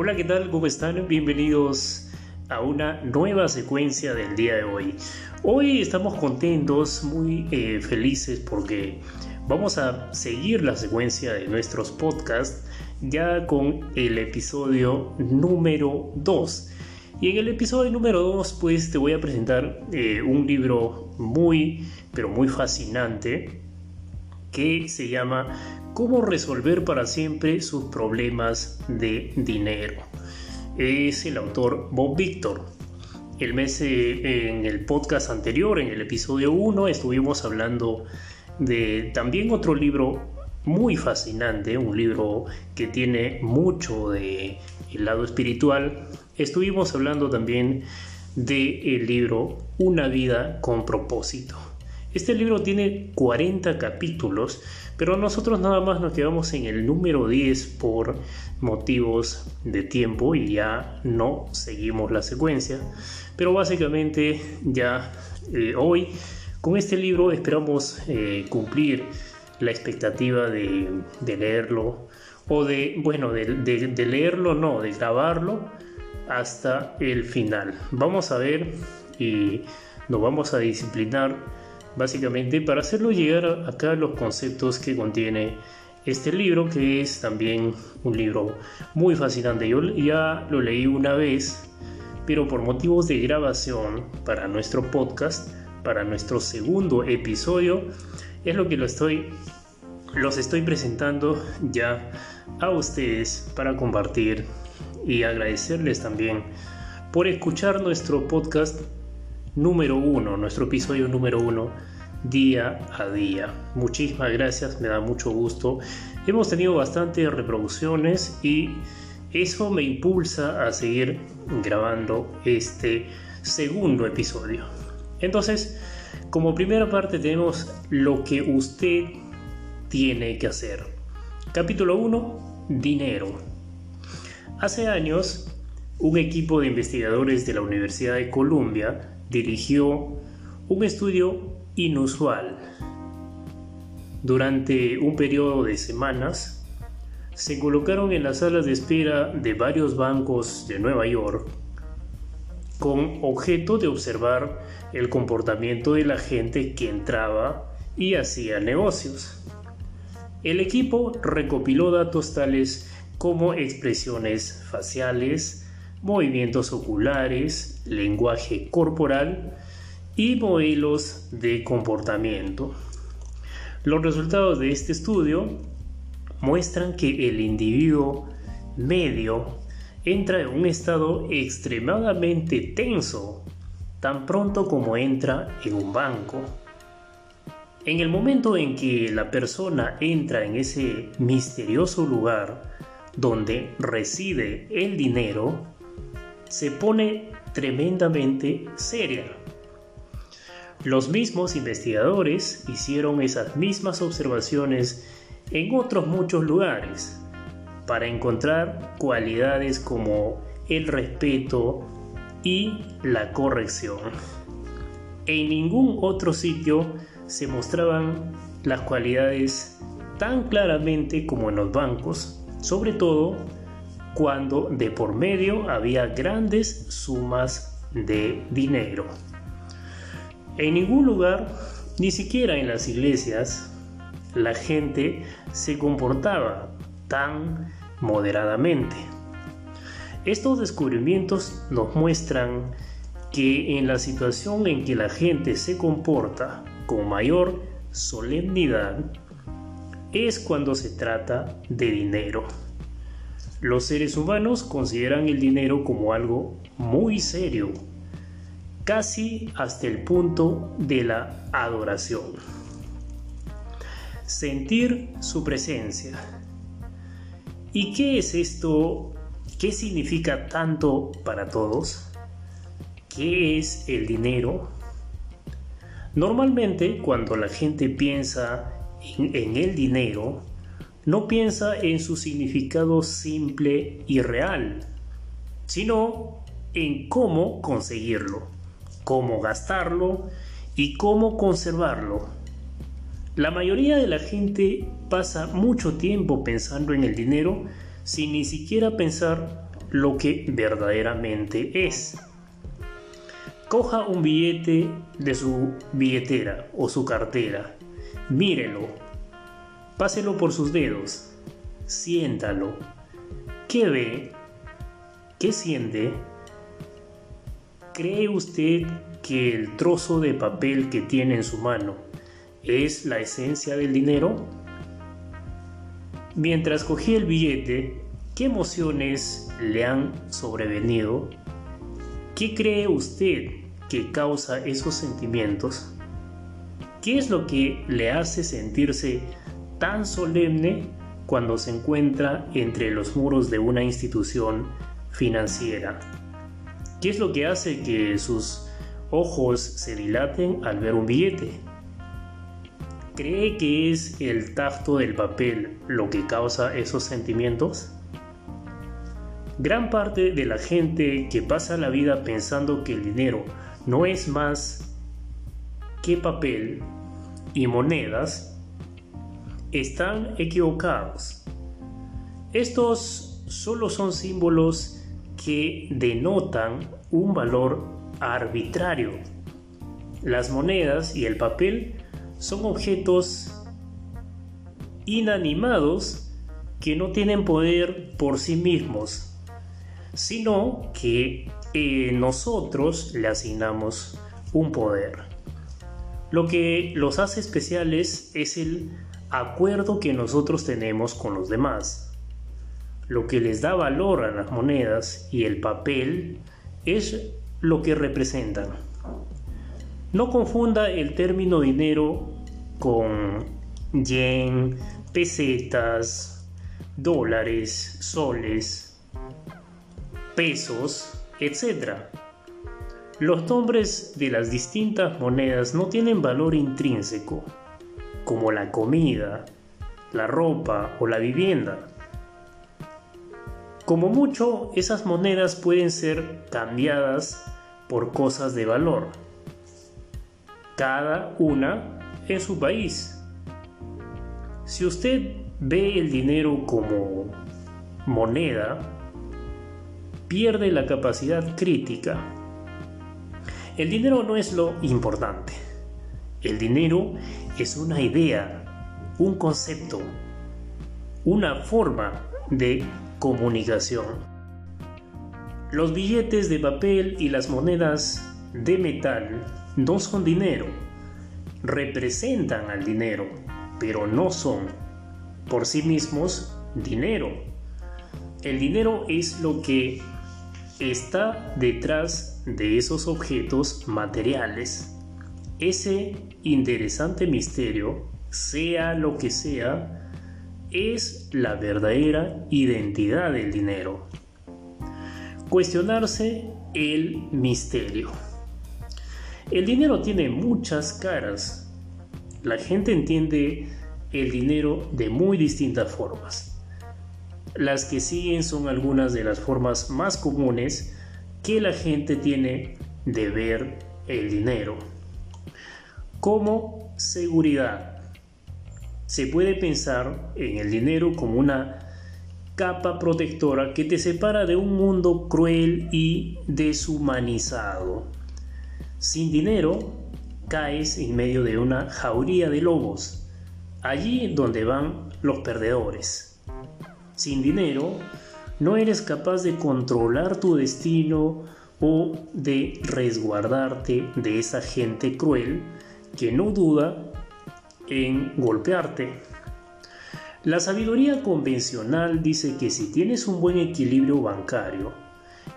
Hola, ¿qué tal? ¿Cómo están? Bienvenidos a una nueva secuencia del día de hoy. Hoy estamos contentos, muy eh, felices porque vamos a seguir la secuencia de nuestros podcasts ya con el episodio número 2. Y en el episodio número 2 pues te voy a presentar eh, un libro muy, pero muy fascinante que se llama Cómo resolver para siempre sus problemas de dinero. Es el autor Bob Victor. El mes eh, en el podcast anterior, en el episodio 1, estuvimos hablando de también otro libro muy fascinante, un libro que tiene mucho de el lado espiritual. Estuvimos hablando también del libro Una vida con propósito. Este libro tiene 40 capítulos, pero nosotros nada más nos quedamos en el número 10 por motivos de tiempo y ya no seguimos la secuencia. Pero básicamente ya eh, hoy con este libro esperamos eh, cumplir la expectativa de, leerlo o de, bueno, de, de leerlo, no, de grabarlo hasta el final. Vamos a ver y nos vamos a disciplinar básicamente para hacerlo llegar acá los conceptos que contiene este libro, que es también un libro muy fascinante. Yo ya lo leí una vez, pero por motivos de grabación para nuestro podcast, para nuestro segundo episodio, es lo que los estoy presentando ya a ustedes para compartir y agradecerles también por escuchar nuestro podcast número uno, nuestro episodio número uno, día a día. Muchísimas gracias, me da mucho gusto. Hemos tenido bastantes reproducciones y eso me impulsa a seguir grabando este segundo episodio. Entonces, como primera parte tenemos lo que usted tiene que hacer. Capítulo 1, dinero. Hace años, un equipo de investigadores de la Universidad de Columbia dirigió un estudio inusual. Durante un periodo de semanas, se colocaron en las salas de espera de varios bancos de Nueva York con objeto de observar el comportamiento de la gente que entraba y hacía negocios. El equipo recopiló datos tales como expresiones faciales, movimientos oculares, lenguaje corporal y modelos de comportamiento. Los resultados de este estudio muestran que el individuo medio entra en un estado extremadamente tenso tan pronto como entra en un banco. En el momento en que la persona entra en ese misterioso lugar donde reside el dinero, se pone tremendamente seria. Los mismos investigadores hicieron esas mismas observaciones en otros muchos lugares para encontrar cualidades como el respeto y la corrección. En ningún otro sitio se mostraban las cualidades tan claramente como en los bancos, sobre todo cuando de por medio había grandes sumas de dinero. En ningún lugar, ni siquiera en las iglesias, la gente se comportaba tan moderadamente. Estos descubrimientos nos muestran que en la situación en que la gente se comporta con mayor solemnidad es cuando se trata de dinero. Los seres humanos consideran el dinero como algo muy serio, casi hasta el punto de la adoración. Sentir su presencia. ¿Y qué es esto? ¿Qué significa tanto para todos? ¿Qué es el dinero? Normalmente cuando la gente piensa en, el dinero, no piensa en su significado simple y real, sino en cómo conseguirlo, cómo gastarlo y cómo conservarlo. La mayoría de la gente pasa mucho tiempo pensando en el dinero sin ni siquiera pensar lo que verdaderamente es. Coja un billete de su billetera o su cartera, mírelo, páselo por sus dedos, siéntalo. ¿Qué ve? ¿Qué siente? ¿Cree usted que el trozo de papel que tiene en su mano es la esencia del dinero? Mientras cogí el billete, ¿qué emociones le han sobrevenido? ¿Qué cree usted que causa esos sentimientos? ¿Qué es lo que le hace sentirse tan solemne cuando se encuentra entre los muros de una institución financiera? ¿Qué es lo que hace que sus ojos se dilaten al ver un billete? ¿Cree que es el tacto del papel lo que causa esos sentimientos? Gran parte de la gente que pasa la vida pensando que el dinero no es más que papel y monedas están equivocados. Estos solo son símbolos que denotan un valor arbitrario. Las monedas y el papel son objetos inanimados que no tienen poder por sí mismos, sino que eh, nosotros le asignamos un poder. Lo que los hace especiales es el acuerdo que nosotros tenemos con los demás. Lo que les da valor a las monedas y el papel es lo que representan. No confunda el término dinero con yen, pesetas, dólares, soles, pesos, etc. Los nombres de las distintas monedas no tienen valor intrínseco, como la comida, la ropa o la vivienda. Como mucho, esas monedas pueden ser cambiadas por cosas de valor cada una en su país. Si usted ve el dinero como moneda, pierde la capacidad crítica. El dinero no es lo importante. El dinero es una idea, un concepto, una forma de comunicación. Los billetes de papel y las monedas de metal no son dinero, representan al dinero, pero no son por sí mismos dinero. El dinero es lo que está detrás de esos objetos materiales. Ese interesante misterio, sea lo que sea, es la verdadera identidad del dinero. Cuestionarse el misterio. El dinero tiene muchas caras. La gente entiende el dinero de muy distintas formas. Las que siguen son algunas de las formas más comunes que la gente tiene de ver el dinero. Como seguridad. Se puede pensar en el dinero como una capa protectora que te separa de un mundo cruel y deshumanizado. Sin dinero, caes en medio de una jauría de lobos, allí donde van los perdedores. Sin dinero, no eres capaz de controlar tu destino o de resguardarte de esa gente cruel que no duda en golpearte. La sabiduría convencional dice que si tienes un buen equilibrio bancario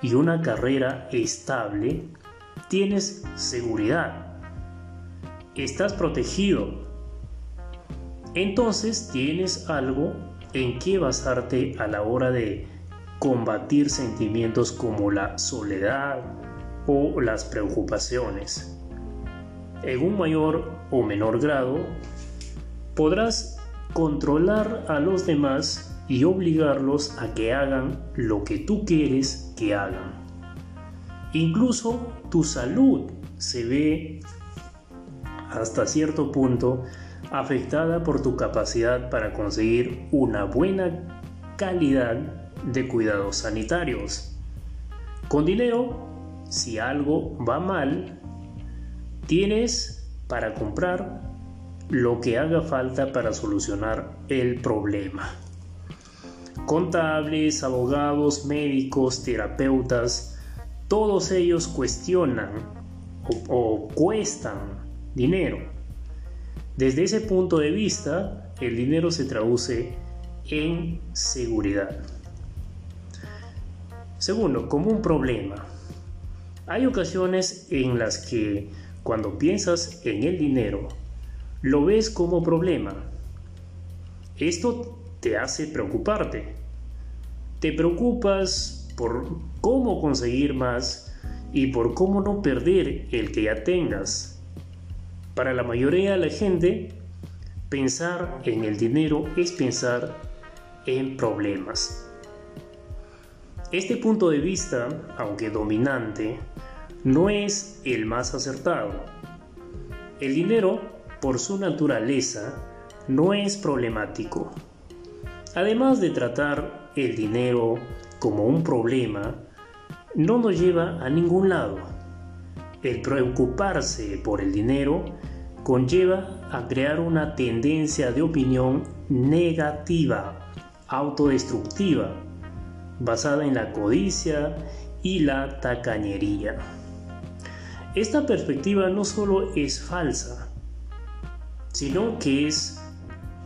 y una carrera estable, tienes seguridad, estás protegido. Entonces tienes algo en que basarte a la hora de combatir sentimientos como la soledad o las preocupaciones. En un mayor o menor grado, podrás controlar a los demás y obligarlos a que hagan lo que tú quieres que hagan. Incluso tu salud se ve hasta cierto punto afectada por tu capacidad para conseguir una buena calidad de cuidados sanitarios. Con dinero, si algo va mal, tienes para comprar lo que haga falta para solucionar el problema. Contables, abogados, médicos, terapeutas, todos ellos cuestionan o, cuestan dinero. Desde ese punto de vista, el dinero se traduce en seguridad. Segundo, como un problema. Hay ocasiones en las que cuando piensas en el dinero, lo ves como problema. Esto te hace preocuparte. Te preocupas por cómo conseguir más y por cómo no perder el que ya tengas. Para la mayoría de la gente, pensar en el dinero es pensar en problemas. Este punto de vista, aunque dominante, no es el más acertado. El dinero por su naturaleza, no es problemático. Además de tratar el dinero como un problema, no nos lleva a ningún lado. El preocuparse por el dinero conlleva a crear una tendencia de opinión negativa, autodestructiva, basada en la codicia y la tacañería. Esta perspectiva no solo es falsa, sino que es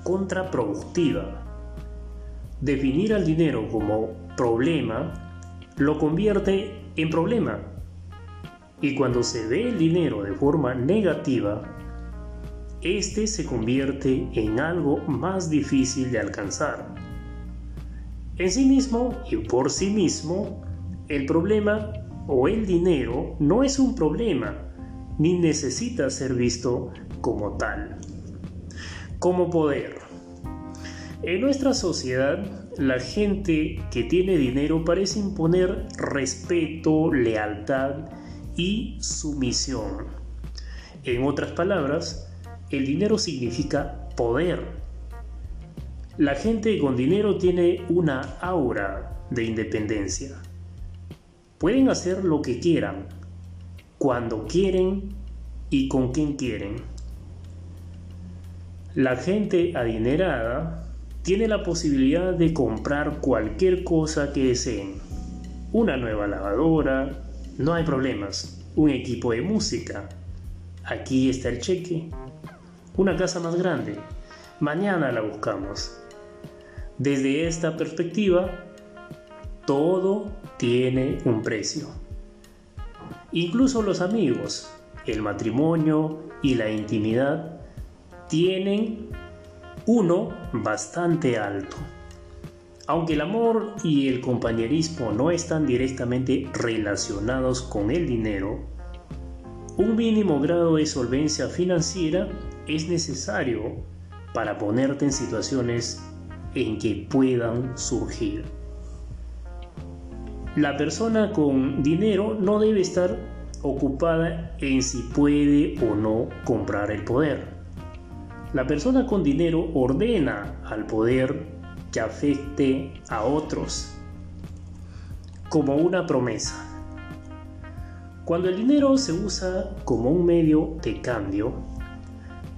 contraproductiva. Definir al dinero como problema lo convierte en problema. Y cuando se ve el dinero de forma negativa, este se convierte en algo más difícil de alcanzar. En sí mismo y por sí mismo, el problema o el dinero no es un problema, ni necesita ser visto como tal como poder. En nuestra sociedad, la gente que tiene dinero parece imponer respeto, lealtad y sumisión. En otras palabras, el dinero significa poder. La gente con dinero tiene una aura de independencia. Pueden hacer lo que quieran, cuando quieren y con quien quieren. La gente adinerada tiene la posibilidad de comprar cualquier cosa que deseen. Una nueva lavadora, no hay problemas. Un equipo de música, aquí está el cheque. Una casa más grande, mañana la buscamos. Desde esta perspectiva, todo tiene un precio. Incluso los amigos, el matrimonio y la intimidad tienen uno bastante alto. Aunque el amor y el compañerismo no están directamente relacionados con el dinero, un mínimo grado de solvencia financiera es necesario para ponerte en situaciones en que puedan surgir. La persona con dinero no debe estar ocupada en si puede o no comprar el poder la persona con dinero ordena al poder que afecte a otros como una promesa. Cuando el dinero se usa como un medio de cambio,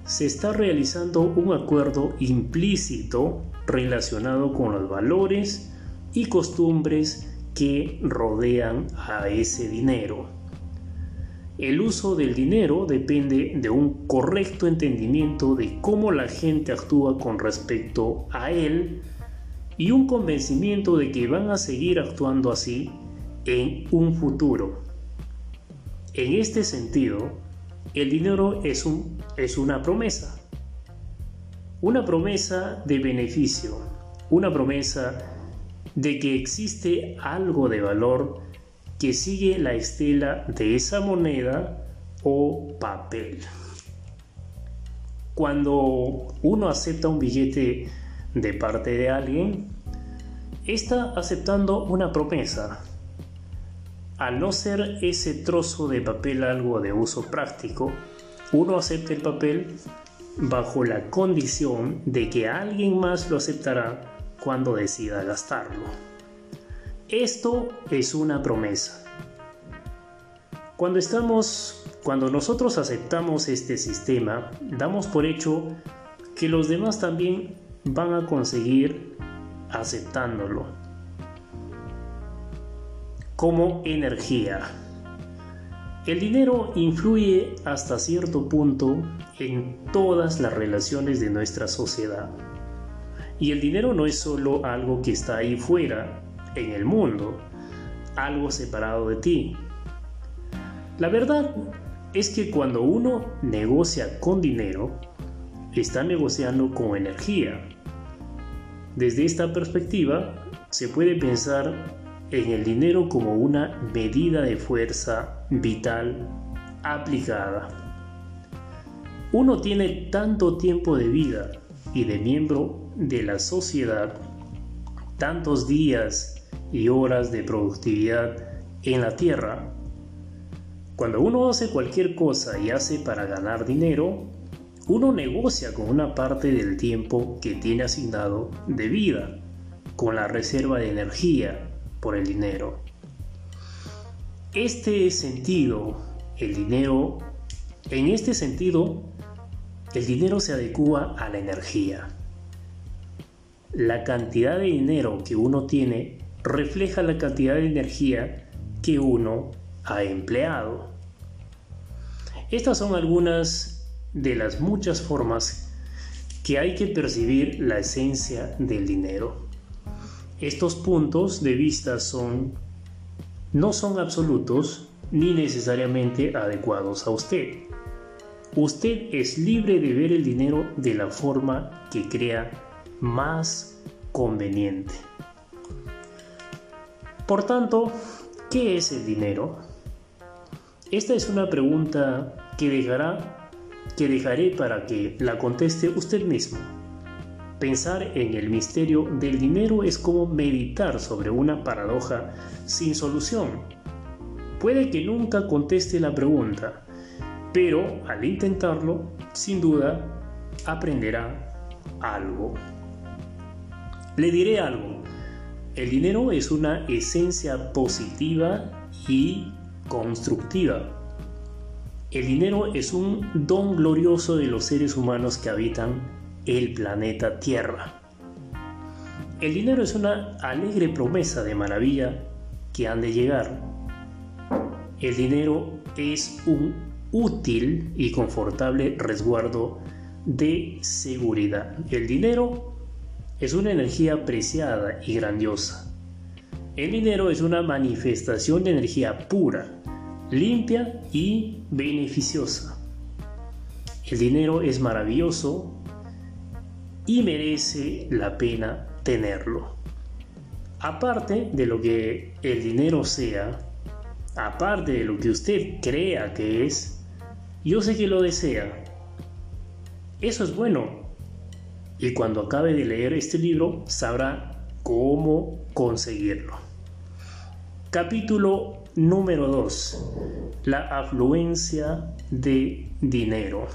se está realizando un acuerdo implícito relacionado con los valores y costumbres que rodean a ese dinero. El uso del dinero depende de un correcto entendimiento de cómo la gente actúa con respecto a él y un convencimiento de que van a seguir actuando así en un futuro. En este sentido, el dinero es, un, es una promesa. Una promesa de beneficio, una promesa de que existe algo de valor que sigue la estela de esa moneda o papel. Cuando uno acepta un billete de parte de alguien, está aceptando una promesa. Al no ser ese trozo de papel algo de uso práctico, uno acepta el papel bajo la condición de que alguien más lo aceptará cuando decida gastarlo. Esto es una promesa. Cuando estamos, cuando nosotros aceptamos este sistema, damos por hecho que los demás también van a conseguir aceptándolo como energía. El dinero influye hasta cierto punto en todas las relaciones de nuestra sociedad. Y el dinero no es solo algo que está ahí fuera, en el mundo, algo separado de ti. La verdad es que cuando uno negocia con dinero, está negociando con energía. Desde esta perspectiva, se puede pensar en el dinero como una medida de fuerza vital aplicada. Uno tiene tanto tiempo de vida y de miembro de la sociedad, tantos días y horas de productividad en la tierra. Cuando uno hace cualquier cosa y hace para ganar dinero, uno negocia con una parte del tiempo que tiene asignado de vida, con la reserva de energía por el dinero. Este sentido, el dinero, en este sentido, el dinero se adecua a la energía. La cantidad de dinero que uno tiene refleja la cantidad de energía que uno ha empleado. Estas son algunas de las muchas formas que hay que percibir la esencia del dinero. Estos puntos de vista son no son absolutos ni necesariamente adecuados a usted. Usted es libre de ver el dinero de la forma que crea más conveniente. Por tanto, ¿qué es el dinero? Esta es una pregunta que dejará que dejaré para que la conteste usted mismo. Pensar en el misterio del dinero es como meditar sobre una paradoja sin solución. Puede que nunca conteste la pregunta, pero al intentarlo, sin duda, aprenderá algo. Le diré algo. El dinero es una esencia positiva y constructiva. El dinero es un don glorioso de los seres humanos que habitan el planeta Tierra. El dinero es una alegre promesa de maravilla que han de llegar. El dinero es un útil y confortable resguardo de seguridad. El dinero es una energía preciada y grandiosa. El dinero es una manifestación de energía pura, limpia y beneficiosa. El dinero es maravilloso y merece la pena tenerlo. Aparte de lo que el dinero sea, aparte de lo que usted crea que es, yo sé que lo desea. Eso es bueno. Y cuando acabe de leer este libro sabrá cómo conseguirlo. Capítulo número 2. La afluencia de dinero.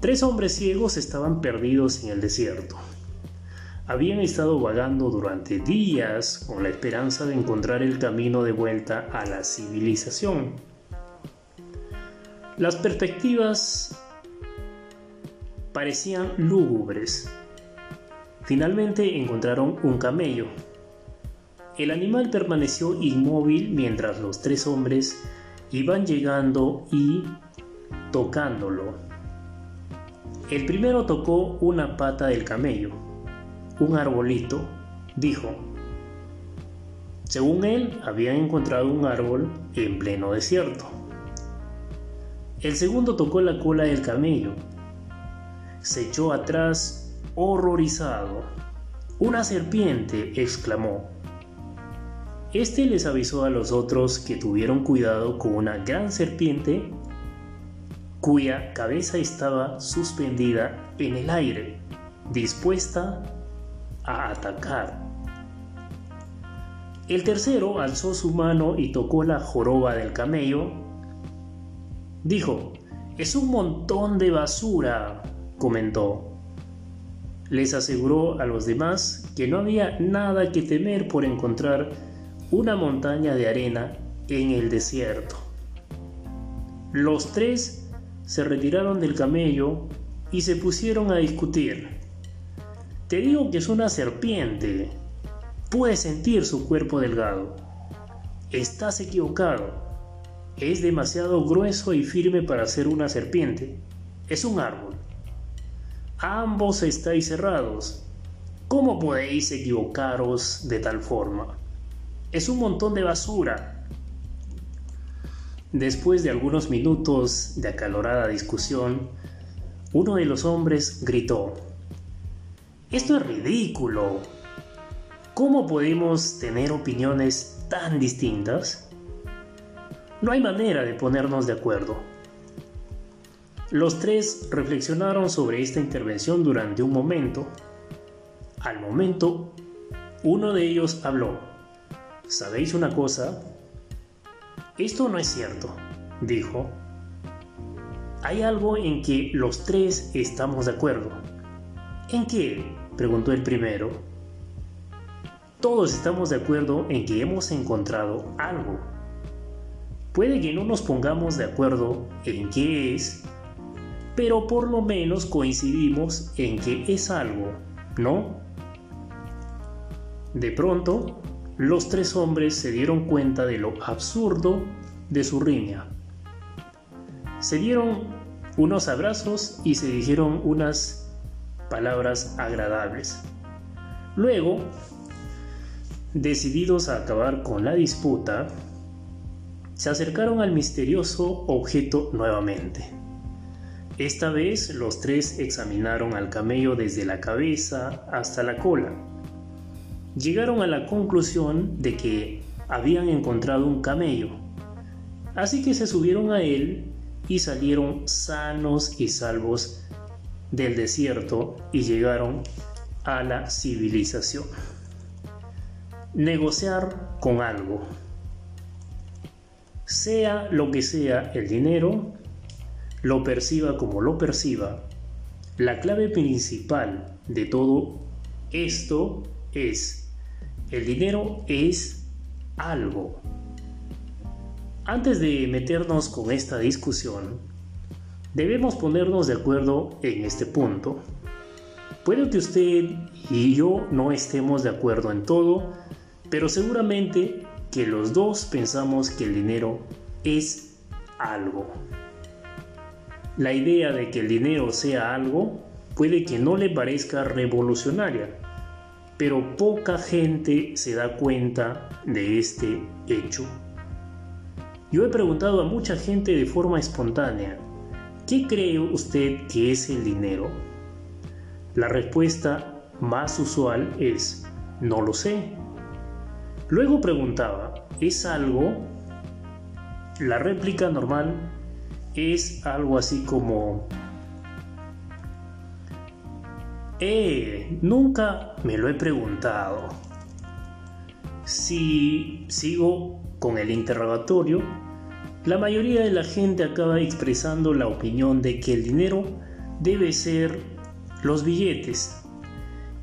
Tres hombres ciegos estaban perdidos en el desierto. Habían estado vagando durante días con la esperanza de encontrar el camino de vuelta a la civilización. Las perspectivas parecían lúgubres. Finalmente encontraron un camello. El animal permaneció inmóvil mientras los tres hombres iban llegando y tocándolo. El primero tocó una pata del camello, un arbolito, dijo. Según él, habían encontrado un árbol en pleno desierto. El segundo tocó la cola del camello. Se echó atrás horrorizado. Una serpiente, exclamó. Este les avisó a los otros que tuvieron cuidado con una gran serpiente cuya cabeza estaba suspendida en el aire, dispuesta a atacar. El tercero alzó su mano y tocó la joroba del camello. Dijo, es un montón de basura, comentó. les aseguró a los demás que no había nada que temer por encontrar una montaña de arena en el desierto. Los tres se retiraron del camello y se pusieron a discutir. Te digo que es una serpiente. Puedes sentir su cuerpo delgado. Estás equivocado. Es demasiado grueso y firme para ser una serpiente. Es un árbol. Ambos estáis cerrados. ¿Cómo podéis equivocaros de tal forma? Es un montón de basura. Después de algunos minutos de acalorada discusión, uno de los hombres gritó, Esto es ridículo. ¿Cómo podemos tener opiniones tan distintas? No hay manera de ponernos de acuerdo. Los tres reflexionaron sobre esta intervención durante un momento. Al momento, uno de ellos habló. ¿Sabéis una cosa? Esto no es cierto, dijo hay algo en que los tres estamos de acuerdo. ¿En qué? preguntó el primero. Todos estamos de acuerdo en que hemos encontrado algo. Puede que no nos pongamos de acuerdo en qué es, pero por lo menos coincidimos en que es algo, ¿no? De pronto, los tres hombres se dieron cuenta de lo absurdo de su riña. Se dieron unos abrazos y se dijeron unas palabras agradables. Luego, decididos a acabar con la disputa, se acercaron al misterioso objeto nuevamente. Esta vez los tres examinaron al camello desde la cabeza hasta la cola. Llegaron a la conclusión de que habían encontrado un camello, así que se subieron a él y salieron sanos y salvos del desierto y llegaron a la civilización. Negociar con algo. Sea lo que sea el dinero, lo perciba como lo perciba, la clave principal de todo esto es, el dinero es algo. Antes de meternos con esta discusión, debemos ponernos de acuerdo en este punto. Puede que usted y yo no estemos de acuerdo en todo, pero seguramente que los dos pensamos que el dinero es algo. La idea de que el dinero sea algo puede que no le parezca revolucionaria, pero poca gente se da cuenta de este hecho. Yo he preguntado a mucha gente de forma espontánea, ¿qué cree usted que es el dinero? La respuesta más usual es, no lo sé. Luego preguntaba, ¿es algo? La réplica normal es algo así como, eh, nunca me lo he preguntado. Si sigo con el interrogatorio, la mayoría de la gente acaba expresando la opinión de que el dinero debe ser los billetes.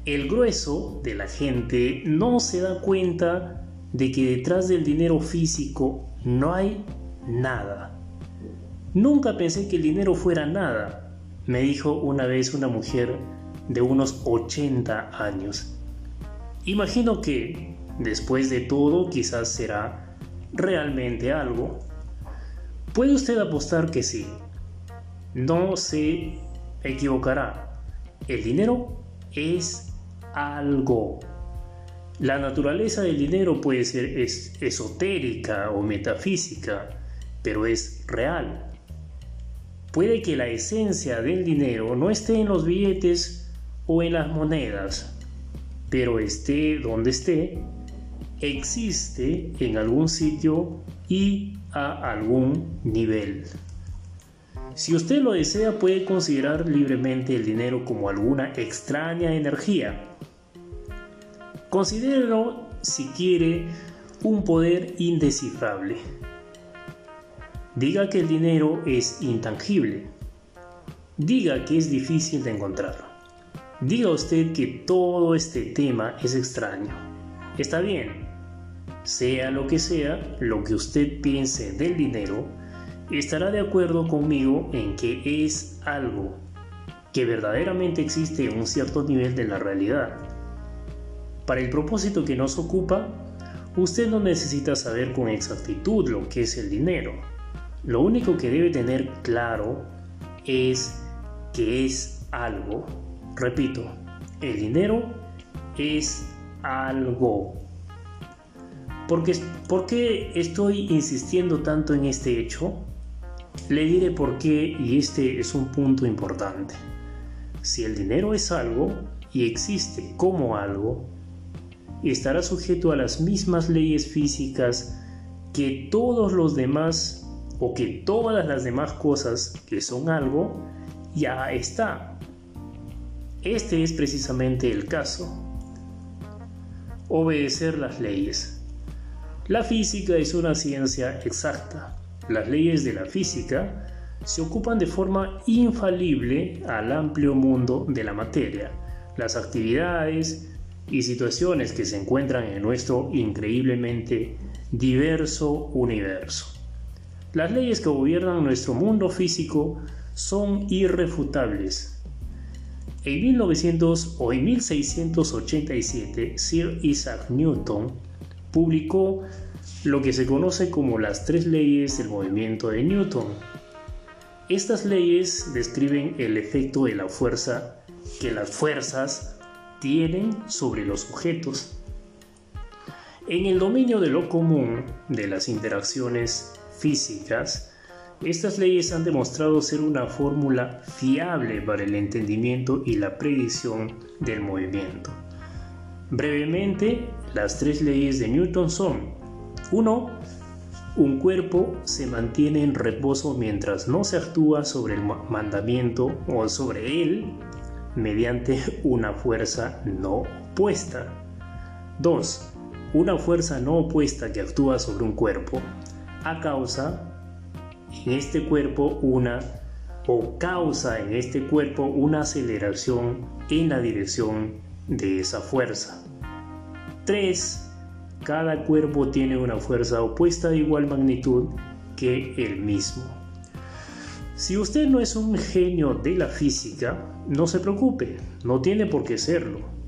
El grueso de la gente no se da cuenta de que detrás del dinero físico no hay nada. Nunca pensé que el dinero fuera nada, me dijo una vez una mujer de unos 80 años. Imagino que, después de todo, quizás será realmente algo? Puede usted apostar que sí. No se equivocará. El dinero es algo. La naturaleza del dinero puede ser esotérica o metafísica, pero es real. Puede que la esencia del dinero no esté en los billetes o en las monedas, pero esté donde esté, existe en algún sitio y a algún nivel. Si usted lo desea puede considerar libremente el dinero como alguna extraña energía. Considérelo si quiere un poder indescifrable. Diga que el dinero es intangible. Diga que es difícil de encontrar. Diga usted que todo este tema es extraño. Está bien, sea lo que sea lo que usted piense del dinero, estará de acuerdo conmigo en que es algo que verdaderamente existe en un cierto nivel de la realidad. Para el propósito que nos ocupa, usted no necesita saber con exactitud lo que es el dinero. Lo único que debe tener claro es que es algo. Repito, el dinero es algo. Porque, ¿Por qué estoy insistiendo tanto en este hecho? Le diré por qué y este es un punto importante. Si el dinero es algo y existe como algo, estará sujeto a las mismas leyes físicas que todos los demás o que todas las demás cosas que son algo ya está. Este es precisamente el caso. Obedecer las leyes. La física es una ciencia exacta. Las leyes de la física se ocupan de forma infalible al amplio mundo de la materia, las actividades y situaciones que se encuentran en nuestro increíblemente diverso universo. Las leyes que gobiernan nuestro mundo físico son irrefutables. En 1900 o en 1687, Sir Isaac Newton publicó lo que se conoce como las tres leyes del movimiento de Newton. Estas leyes describen el efecto de la fuerza que las fuerzas tienen sobre los objetos. En el dominio de lo común de las interacciones físicas, estas leyes han demostrado ser una fórmula fiable para el entendimiento y la predicción del movimiento. Brevemente, las tres leyes de Newton son 1. Un cuerpo se mantiene en reposo mientras no se actúa sobre el mandamiento o sobre él mediante una fuerza no opuesta. 2. Una fuerza no opuesta que actúa sobre un cuerpo a causa en este cuerpo una o causa en este cuerpo una aceleración en la dirección de esa fuerza. 3. Cada cuerpo tiene una fuerza opuesta de igual magnitud que el mismo. Si usted no es un genio de la física, no se preocupe, no tiene por qué serlo.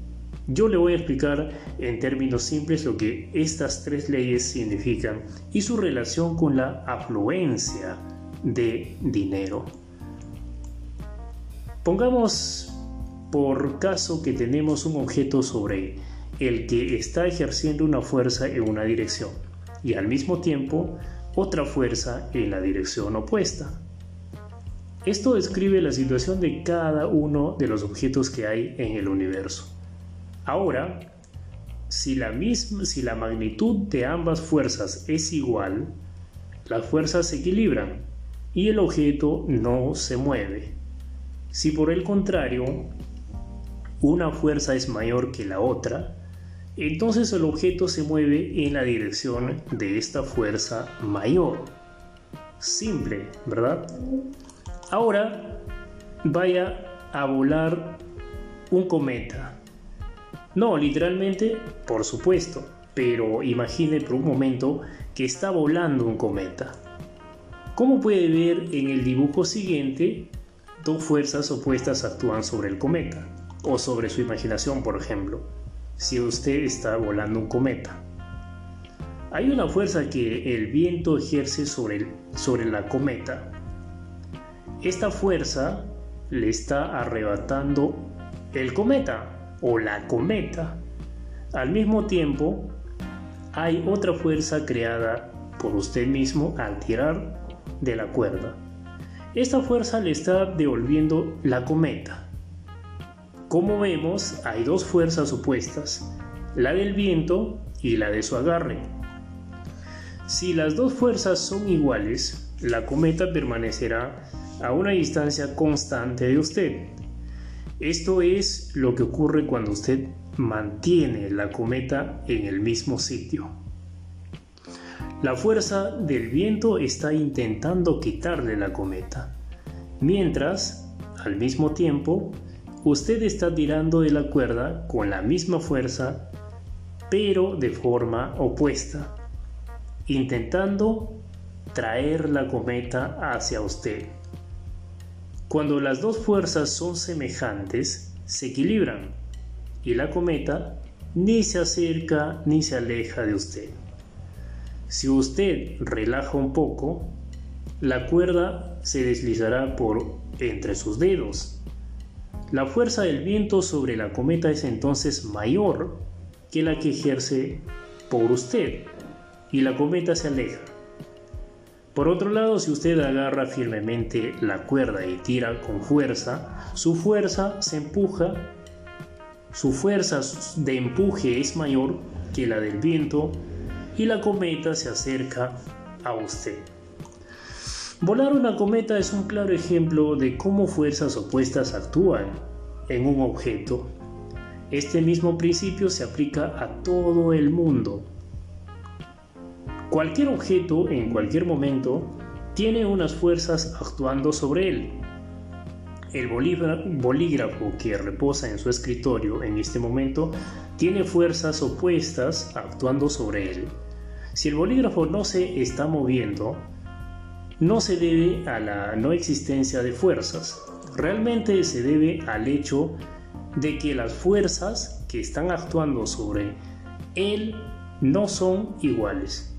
Yo le voy a explicar en términos simples lo que estas tres leyes significan y su relación con la afluencia de dinero. Pongamos por caso que tenemos un objeto sobre el que está ejerciendo una fuerza en una dirección y al mismo tiempo otra fuerza en la dirección opuesta. Esto describe la situación de cada uno de los objetos que hay en el universo. Ahora, si la, misma, si la magnitud de ambas fuerzas es igual, las fuerzas se equilibran y el objeto no se mueve. Si por el contrario una fuerza es mayor que la otra, entonces el objeto se mueve en la dirección de esta fuerza mayor. Simple, ¿verdad? Ahora vaya a volar un cometa. No, literalmente, por supuesto, pero imagine por un momento que está volando un cometa. Como puede ver en el dibujo siguiente, dos fuerzas opuestas actúan sobre el cometa o sobre su imaginación, por ejemplo, si usted está volando un cometa. Hay una fuerza que el viento ejerce sobre, sobre la cometa. Esta fuerza le está arrebatando el cometa o la cometa. Al mismo tiempo, hay otra fuerza creada por usted mismo al tirar de la cuerda. Esta fuerza le está devolviendo la cometa. Como vemos, hay dos fuerzas opuestas, la del viento y la de su agarre. Si las dos fuerzas son iguales, la cometa permanecerá a una distancia constante de usted. Esto es lo que ocurre cuando usted mantiene la cometa en el mismo sitio. La fuerza del viento está intentando quitarle la cometa, mientras, al mismo tiempo, usted está tirando de la cuerda con la misma fuerza, pero de forma opuesta, intentando traer la cometa hacia usted. Cuando las dos fuerzas son semejantes, se equilibran y la cometa ni se acerca ni se aleja de usted. Si usted relaja un poco, la cuerda se deslizará por entre sus dedos. La fuerza del viento sobre la cometa es entonces mayor que la que ejerce por usted y la cometa se aleja. Por otro lado, si usted agarra firmemente la cuerda y tira con fuerza, su fuerza se empuja, su fuerza de empuje es mayor que la del viento y la cometa se acerca a usted. Volar una cometa es un claro ejemplo de cómo fuerzas opuestas actúan en un objeto. Este mismo principio se aplica a todo el mundo. Cualquier objeto en cualquier momento tiene unas fuerzas actuando sobre él. El bolígrafo que reposa en su escritorio en este momento tiene fuerzas opuestas actuando sobre él. Si el bolígrafo no se está moviendo, no se debe a la no existencia de fuerzas, realmente se debe al hecho de que las fuerzas que están actuando sobre él no son iguales.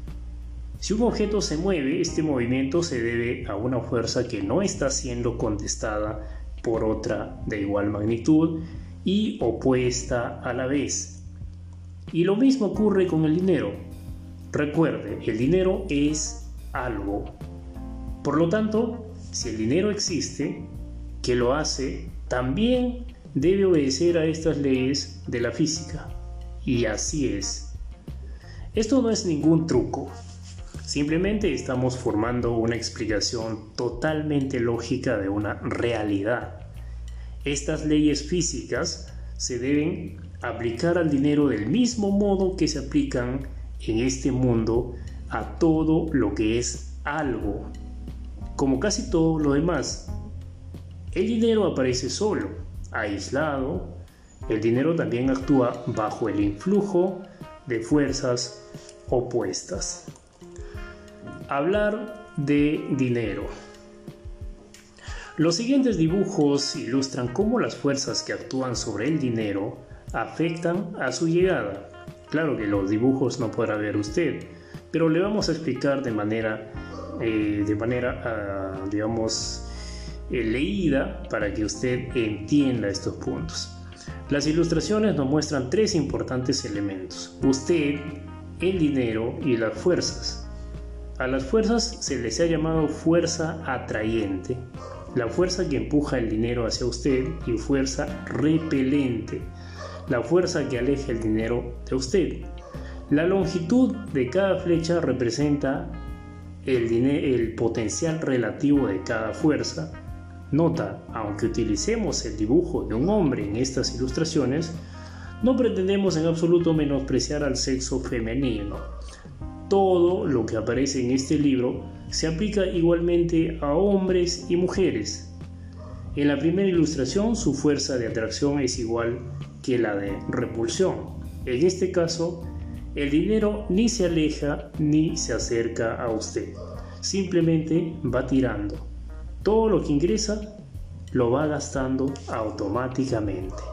Si un objeto se mueve, este movimiento se debe a una fuerza que no está siendo contestada por otra de igual magnitud y opuesta a la vez. Y lo mismo ocurre con el dinero. Recuerde, el dinero es algo. Por lo tanto, si el dinero existe, que lo hace, también debe obedecer a estas leyes de la física. Y así es. Esto no es ningún truco. Simplemente estamos formando una explicación totalmente lógica de una realidad. Estas leyes físicas se deben aplicar al dinero del mismo modo que se aplican en este mundo a todo lo que es algo. Como casi todo lo demás, el dinero aparece solo, aislado. El dinero también actúa bajo el influjo de fuerzas opuestas hablar de dinero. Los siguientes dibujos ilustran cómo las fuerzas que actúan sobre el dinero afectan a su llegada. Claro que los dibujos no podrá ver usted, pero le vamos a explicar de manera, eh, de manera, ah, digamos, eh, leída para que usted entienda estos puntos. Las ilustraciones nos muestran tres importantes elementos: usted, el dinero y las fuerzas. A las fuerzas se les ha llamado fuerza atrayente, la fuerza que empuja el dinero hacia usted y fuerza repelente, la fuerza que aleja el dinero de usted. La longitud de cada flecha representa el, el potencial relativo de cada fuerza. Nota, aunque utilicemos el dibujo de un hombre en estas ilustraciones, no pretendemos en absoluto menospreciar al sexo femenino todo lo que aparece en este libro se aplica igualmente a hombres y mujeres. En la primera ilustración su fuerza de atracción es igual que la de repulsión. En este caso, el dinero ni se aleja ni se acerca a usted. Simplemente va tirando. Todo lo que ingresa lo va gastando automáticamente.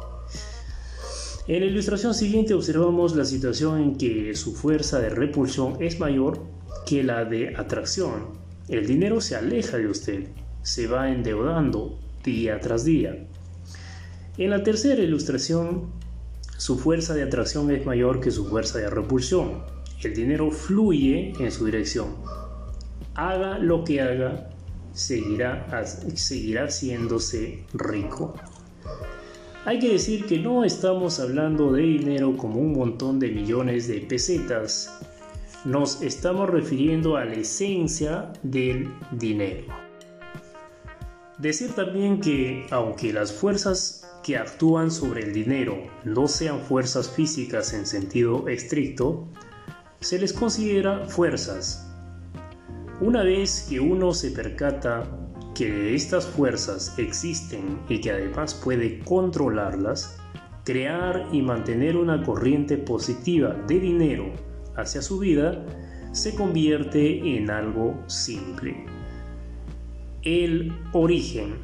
En la ilustración siguiente observamos la situación en que su fuerza de repulsión es mayor que la de atracción. El dinero se aleja de usted, se va endeudando día tras día. En la tercera ilustración, su fuerza de atracción es mayor que su fuerza de repulsión. El dinero fluye en su dirección. Haga lo que haga, seguirá, seguirá haciéndose rico. Hay que decir que no estamos hablando de dinero como un montón de millones de pesetas. Nos estamos refiriendo a la esencia del dinero. Decir también que aunque las fuerzas que actúan sobre el dinero no sean fuerzas físicas en sentido estricto, se les considera fuerzas. Una vez que uno se percata que estas fuerzas existen y que además puede controlarlas, crear y mantener una corriente positiva de dinero hacia su vida se convierte en algo simple. El origen.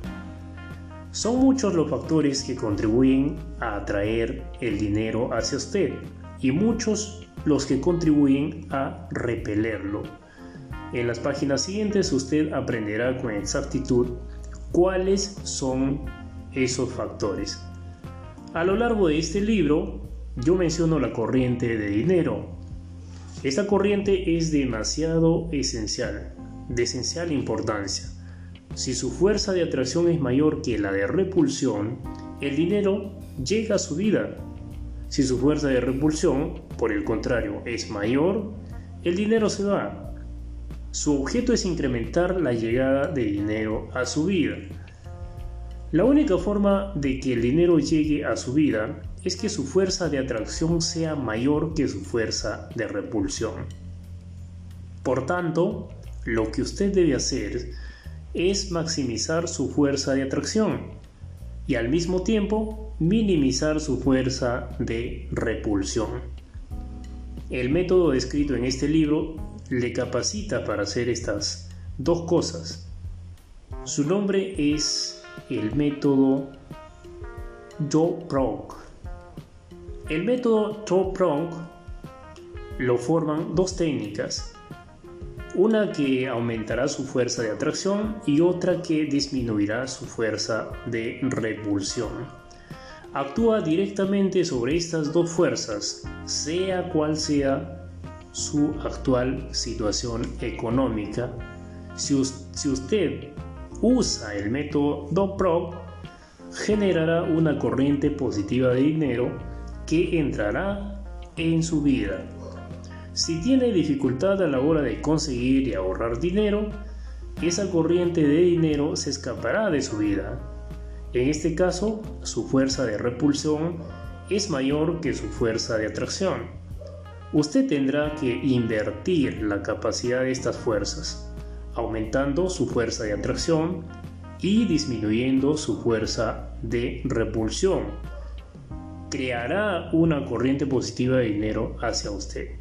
Son muchos los factores que contribuyen a atraer el dinero hacia usted y muchos los que contribuyen a repelerlo. En las páginas siguientes usted aprenderá con exactitud cuáles son esos factores. A lo largo de este libro yo menciono la corriente de dinero. Esta corriente es demasiado esencial, de esencial importancia. Si su fuerza de atracción es mayor que la de repulsión, el dinero llega a su vida. Si su fuerza de repulsión, por el contrario, es mayor, el dinero se va. Su objeto es incrementar la llegada de dinero a su vida. La única forma de que el dinero llegue a su vida es que su fuerza de atracción sea mayor que su fuerza de repulsión. Por tanto, lo que usted debe hacer es maximizar su fuerza de atracción y al mismo tiempo minimizar su fuerza de repulsión. El método descrito en este libro le capacita para hacer estas dos cosas. Su nombre es el método Joe El método Joe lo forman dos técnicas una que aumentará su fuerza de atracción y otra que disminuirá su fuerza de repulsión. Actúa directamente sobre estas dos fuerzas, sea cual sea su actual situación económica. Si, usted usa el método DOPROG, generará una corriente positiva de dinero que entrará en su vida si tiene dificultad a la hora de conseguir y ahorrar dinero, esa corriente de dinero se escapará de su vida. En este caso, su fuerza de repulsión es mayor que su fuerza de atracción. Usted tendrá que invertir la capacidad de estas fuerzas, aumentando su fuerza de atracción y disminuyendo su fuerza de repulsión. Creará una corriente positiva de dinero hacia usted.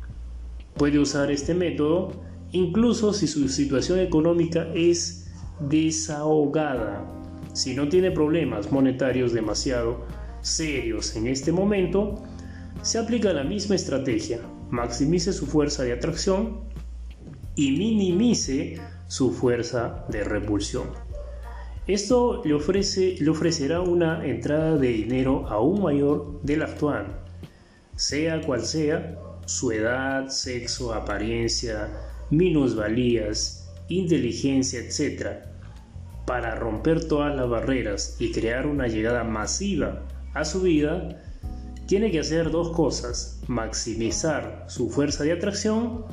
Puede usar este método incluso si su situación económica es desahogada. Si no tiene problemas monetarios demasiado serios en este momento, se aplica la misma estrategia. Maximice su fuerza de atracción y minimice su fuerza de repulsión. Esto le, ofrece, le ofrecerá una entrada de dinero aún mayor del actual, sea cual sea su edad, sexo, apariencia, minusvalías, inteligencia, etc., para romper todas las barreras y crear una llegada masiva a su vida, tiene que hacer dos cosas, maximizar su fuerza de atracción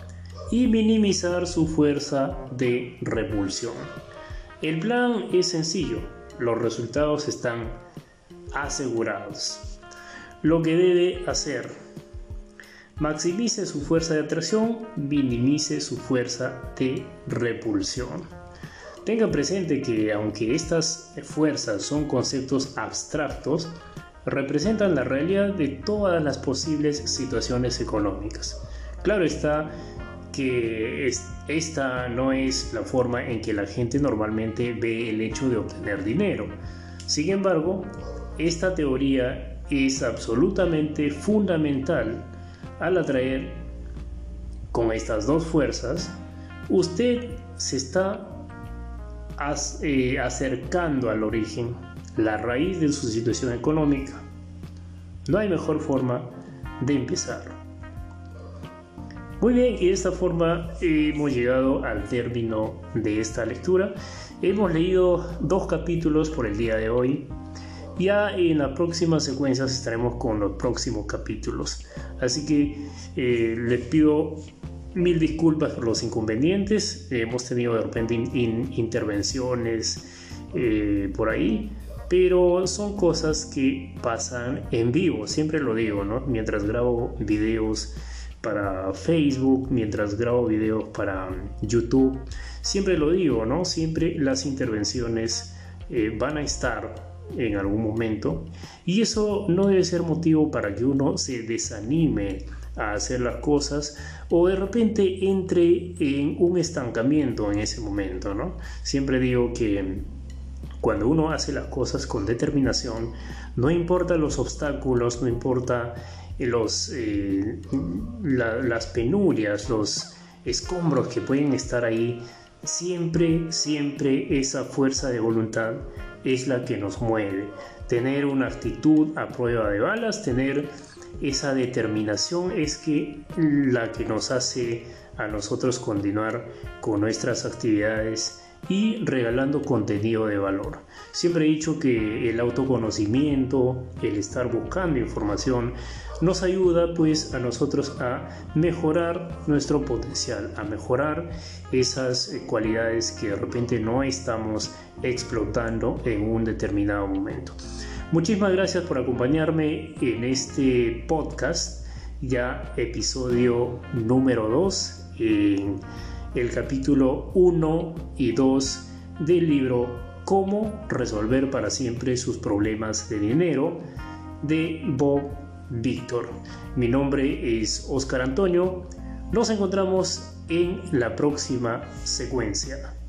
y minimizar su fuerza de repulsión. El plan es sencillo, los resultados están asegurados. Lo que debe hacer Maximice su fuerza de atracción, minimice su fuerza de repulsión. Tenga presente que aunque estas fuerzas son conceptos abstractos, representan la realidad de todas las posibles situaciones económicas. Claro está que esta no es la forma en que la gente normalmente ve el hecho de obtener dinero. Sin embargo, esta teoría es absolutamente fundamental al atraer con estas dos fuerzas, usted se está eh, acercando al origen, la raíz de su situación económica. No hay mejor forma de empezar. Muy bien, y de esta forma hemos llegado al término de esta lectura. Hemos leído dos capítulos por el día de hoy. Ya en las próximas secuencias estaremos con los próximos capítulos. Así que eh, les pido mil disculpas por los inconvenientes. hemos tenido de repente intervenciones eh, por ahí, pero son cosas que pasan en vivo. Siempre lo digo, ¿no? Mientras grabo videos para Facebook, mientras grabo videos para YouTube. Siempre lo digo, ¿no? Siempre las intervenciones eh, van a estar en algún momento y eso no debe ser motivo para que uno se desanime a hacer las cosas o de repente entre en un estancamiento en ese momento, ¿no? Siempre digo que cuando uno hace las cosas con determinación, no importa los obstáculos, no importa los, eh, las penurias, los escombros que pueden estar ahí, siempre, siempre esa fuerza de voluntad es la que nos mueve. Tener una actitud a prueba de balas, tener esa determinación es que la que nos hace a nosotros continuar con nuestras actividades y regalando contenido de valor. Siempre he dicho que el autoconocimiento, el estar buscando información, nos ayuda pues a nosotros a mejorar nuestro potencial, a mejorar esas eh, cualidades que de repente no estamos explotando en un determinado momento. Muchísimas gracias por acompañarme en este podcast, ya episodio número 2, en el capítulo 1 y 2 del libro Cómo resolver para siempre sus problemas de dinero de Bob Víctor. Mi nombre es Oscar Antonio. Nos encontramos en la próxima secuencia.